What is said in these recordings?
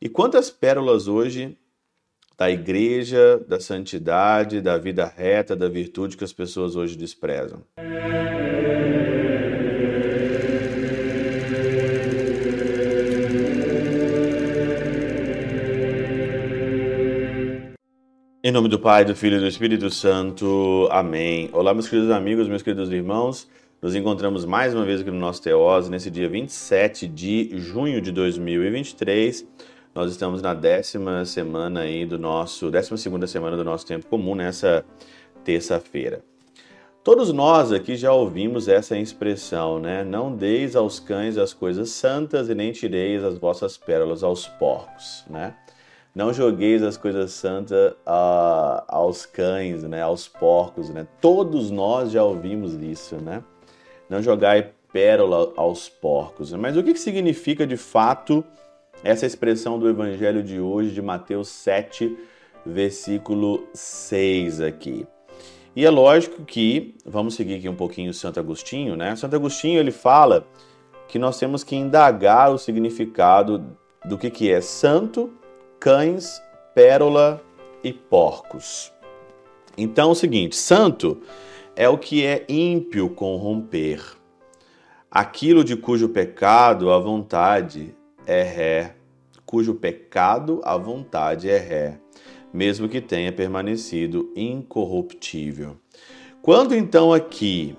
E quantas pérolas hoje da igreja, da santidade, da vida reta, da virtude que as pessoas hoje desprezam? Em nome do Pai, do Filho e do Espírito Santo. Amém. Olá, meus queridos amigos, meus queridos irmãos. Nos encontramos mais uma vez aqui no nosso Teose, nesse dia 27 de junho de 2023. Nós estamos na décima semana aí do nosso, décima segunda semana do nosso tempo comum, nessa terça-feira. Todos nós aqui já ouvimos essa expressão, né? Não deis aos cães as coisas santas e nem tireis as vossas pérolas aos porcos, né? Não jogueis as coisas santas uh, aos cães, né, aos porcos, né? Todos nós já ouvimos isso, né? Não jogai pérola aos porcos. Mas o que significa de fato essa expressão do evangelho de hoje, de Mateus 7, versículo 6 aqui? E é lógico que, vamos seguir aqui um pouquinho Santo Agostinho, né? Santo Agostinho ele fala que nós temos que indagar o significado do que, que é santo cães, pérola e porcos. Então é o seguinte: santo é o que é ímpio corromper, aquilo de cujo pecado a vontade é ré, cujo pecado a vontade é ré, mesmo que tenha permanecido incorruptível. Quando então aqui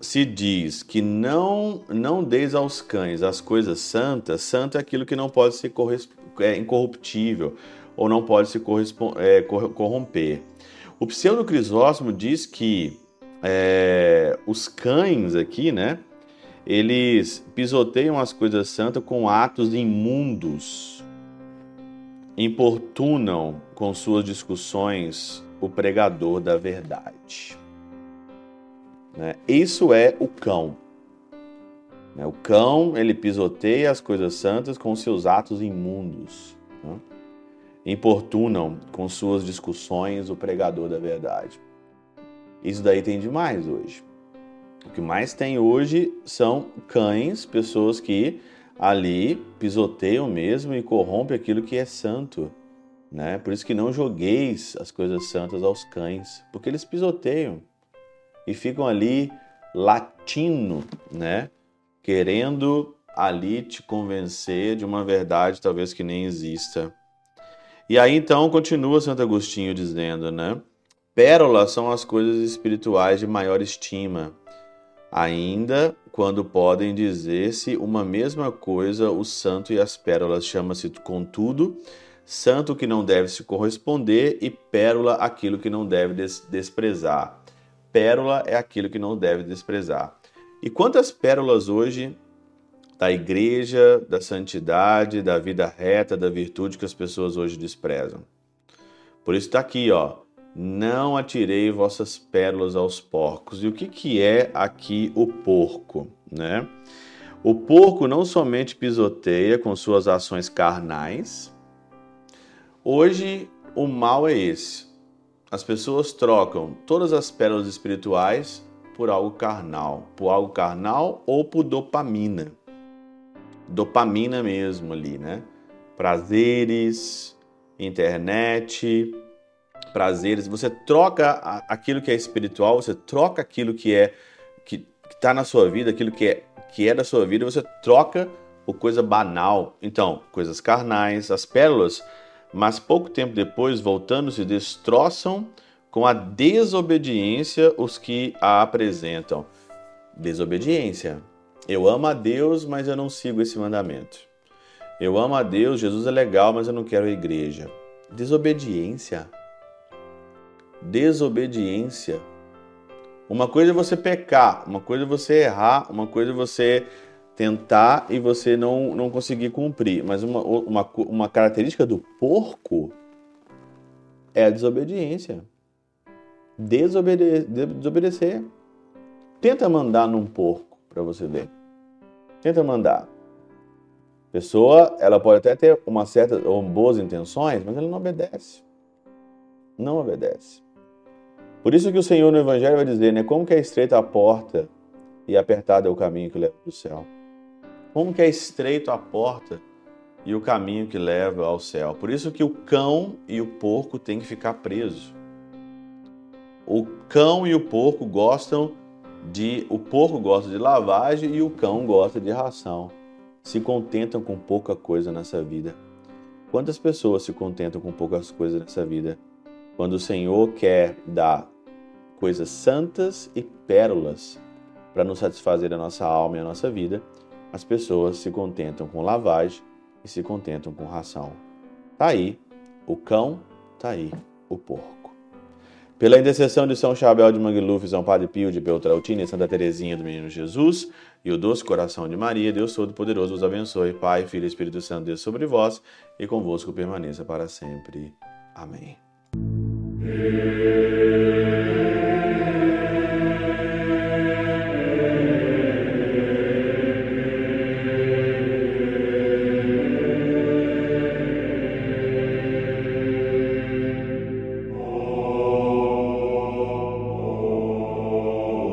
se diz que não não deis aos cães as coisas santas, santo é aquilo que não pode ser é, incorruptível ou não pode se é, corromper. O pseudo Crisóstomo diz que é, os cães aqui, né, eles pisoteiam as coisas santas com atos imundos, importunam com suas discussões o pregador da verdade. Né? Isso é o cão. Né? O cão, ele pisoteia as coisas santas com seus atos imundos. Né? Importunam com suas discussões o pregador da verdade. Isso daí tem demais hoje. O que mais tem hoje são cães, pessoas que ali pisoteiam mesmo e corrompem aquilo que é santo. Né? Por isso que não jogueis as coisas santas aos cães, porque eles pisoteiam e ficam ali latindo, né? Querendo ali te convencer de uma verdade talvez que nem exista. E aí então continua Santo Agostinho dizendo, né? Pérolas são as coisas espirituais de maior estima, ainda quando podem dizer-se uma mesma coisa o santo e as pérolas chama-se contudo santo que não deve se corresponder e pérola aquilo que não deve des desprezar pérola é aquilo que não deve desprezar. E quantas pérolas hoje da igreja, da santidade, da vida reta, da virtude que as pessoas hoje desprezam? Por isso está aqui, ó. Não atirei vossas pérolas aos porcos. E o que, que é aqui o porco, né? O porco não somente pisoteia com suas ações carnais. Hoje o mal é esse as pessoas trocam todas as pérolas espirituais por algo carnal, por algo carnal ou por dopamina. Dopamina mesmo ali, né? Prazeres, internet, prazeres. Você troca aquilo que é espiritual, você troca aquilo que é que está na sua vida, aquilo que é que é da sua vida, você troca por coisa banal. Então, coisas carnais, as pérolas mas pouco tempo depois, voltando, se destroçam com a desobediência os que a apresentam. Desobediência. Eu amo a Deus, mas eu não sigo esse mandamento. Eu amo a Deus, Jesus é legal, mas eu não quero a igreja. Desobediência. Desobediência. Uma coisa é você pecar, uma coisa é você errar, uma coisa é você tentar e você não, não conseguir cumprir. Mas uma, uma, uma característica do porco é a desobediência. Desobede desobedecer. Tenta mandar num porco para você ver. Tenta mandar. Pessoa, ela pode até ter uma certa ou boas intenções, mas ela não obedece. Não obedece. Por isso que o Senhor no Evangelho vai dizer, né? Como que é estreita a porta e apertado é o caminho que leva para o céu. Como que é estreito a porta e o caminho que leva ao céu. Por isso que o cão e o porco têm que ficar presos. O cão e o porco gostam de. O porco gosta de lavagem e o cão gosta de ração. Se contentam com pouca coisa nessa vida. Quantas pessoas se contentam com poucas coisas nessa vida? Quando o Senhor quer dar coisas santas e pérolas para nos satisfazer a nossa alma e a nossa vida, as pessoas se contentam com lavagem e se contentam com ração. Tá aí o cão, tá aí o porco. Pela intercessão de São Chabel de Mangluf, São Padre Pio de Beltrautina e Santa Teresinha do Menino Jesus e o doce coração de Maria, Deus Todo-Poderoso os abençoe. Pai, Filho e Espírito Santo, Deus sobre vós e convosco permaneça para sempre. Amém.